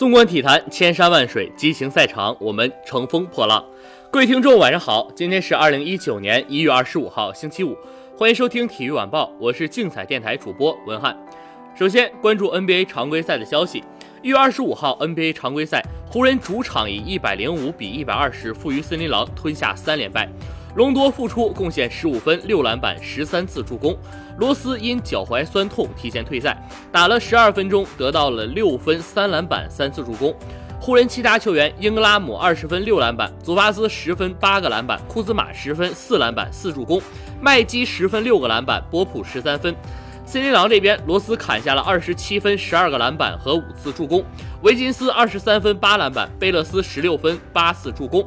纵观体坛，千山万水，激情赛场，我们乘风破浪。各位听众，晚上好，今天是二零一九年一月二十五号，星期五，欢迎收听体育晚报，我是竞彩电台主播文翰。首先关注 NBA 常规赛的消息，一月二十五号 NBA 常规赛，湖人主场以一百零五比一百二十负于森林狼，吞下三连败。隆多复出，贡献十五分、六篮板、十三次助攻。罗斯因脚踝酸痛提前退赛，打了十二分钟，得到了六分、三篮板、三次助攻。湖人其他球员：英格拉姆二十分、六篮板；祖巴兹十分、八个篮板；库兹马十分、四篮板、四助攻；麦基十分、六个篮板；波普十三分。森林狼这边，罗斯砍下了二十七分、十二个篮板和五次助攻；维金斯二十三分、八篮板；贝勒斯十六分、八次助攻。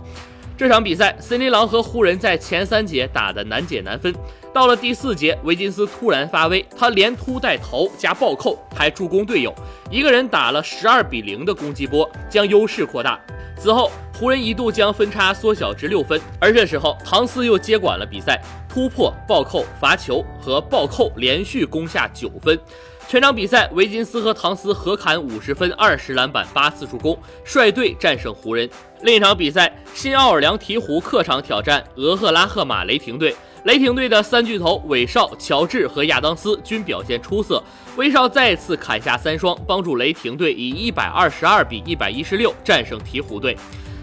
这场比赛，森林狼和湖人在前三节打得难解难分。到了第四节，维金斯突然发威，他连突带投加暴扣，还助攻队友，一个人打了十二比零的攻击波，将优势扩大。此后，湖人一度将分差缩小至六分，而这时候唐斯又接管了比赛，突破、暴扣、罚球和暴扣，连续攻下九分。全场比赛，维金斯和唐斯合砍五十分、二十篮板、八次助攻，率队战胜湖人。另一场比赛，新奥尔良鹈鹕客场挑战俄赫拉赫马雷霆队。雷霆队的三巨头韦少、乔治和亚当斯均表现出色，威少再次砍下三双，帮助雷霆队以一百二十二比一百一十六战胜鹈鹕队。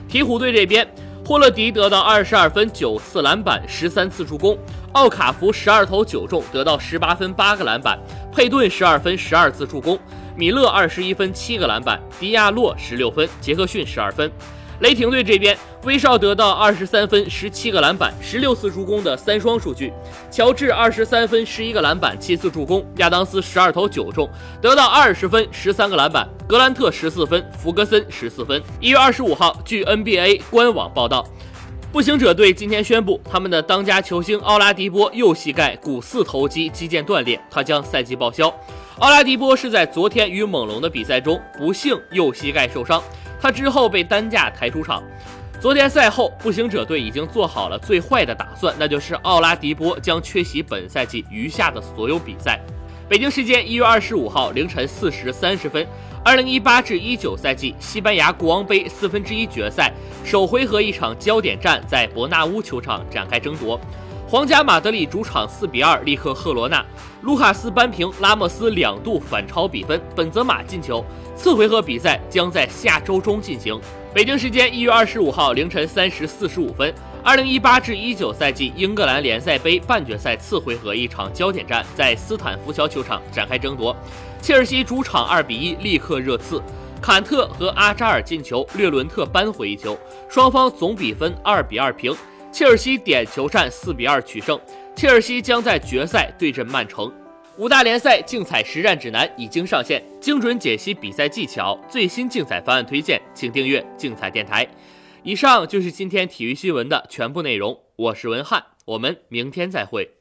鹈鹕队这边，霍勒迪得到二十二分、九次篮板、十三次助攻；奥卡福十二投九中，得到十八分、八个篮板；佩顿十二分、十二次助攻；米勒二十一分、七个篮板；迪亚洛十六分；杰克逊十二分。雷霆队这边，威少得到二十三分、十七个篮板、十六次助攻的三双数据；乔治二十三分、十一个篮板、七次助攻；亚当斯十二投九中，得到二十分、十三个篮板；格兰特十四分，弗格森十四分。一月二十五号，据 NBA 官网报道，步行者队今天宣布，他们的当家球星奥拉迪波右膝盖股四头肌肌腱断裂，他将赛季报销。奥拉迪波是在昨天与猛龙的比赛中不幸右膝盖受伤。他之后被担架抬出场。昨天赛后，步行者队已经做好了最坏的打算，那就是奥拉迪波将缺席本赛季余下的所有比赛。北京时间一月二十五号凌晨四时三十分，二零一八至一九赛季西班牙国王杯四分之一决赛首回合一场焦点战在伯纳乌球场展开争夺。皇家马德里主场四比二力克赫罗纳，卢卡斯扳平拉莫斯两度反超比分，本泽马进球。次回合比赛将在下周中进行。北京时间一月二十五号凌晨三时四十五分，二零一八至一九赛季英格兰联赛杯半决赛次回合一场焦点战在斯坦福桥球场展开争夺。切尔西主场二比一力克热刺，坎特和阿扎尔进球，略伦特扳回一球，双方总比分二比二平。切尔西点球战四比二取胜，切尔西将在决赛对阵曼城。五大联赛竞彩实战指南已经上线，精准解析比赛技巧，最新竞彩方案推荐，请订阅竞彩电台。以上就是今天体育新闻的全部内容，我是文翰，我们明天再会。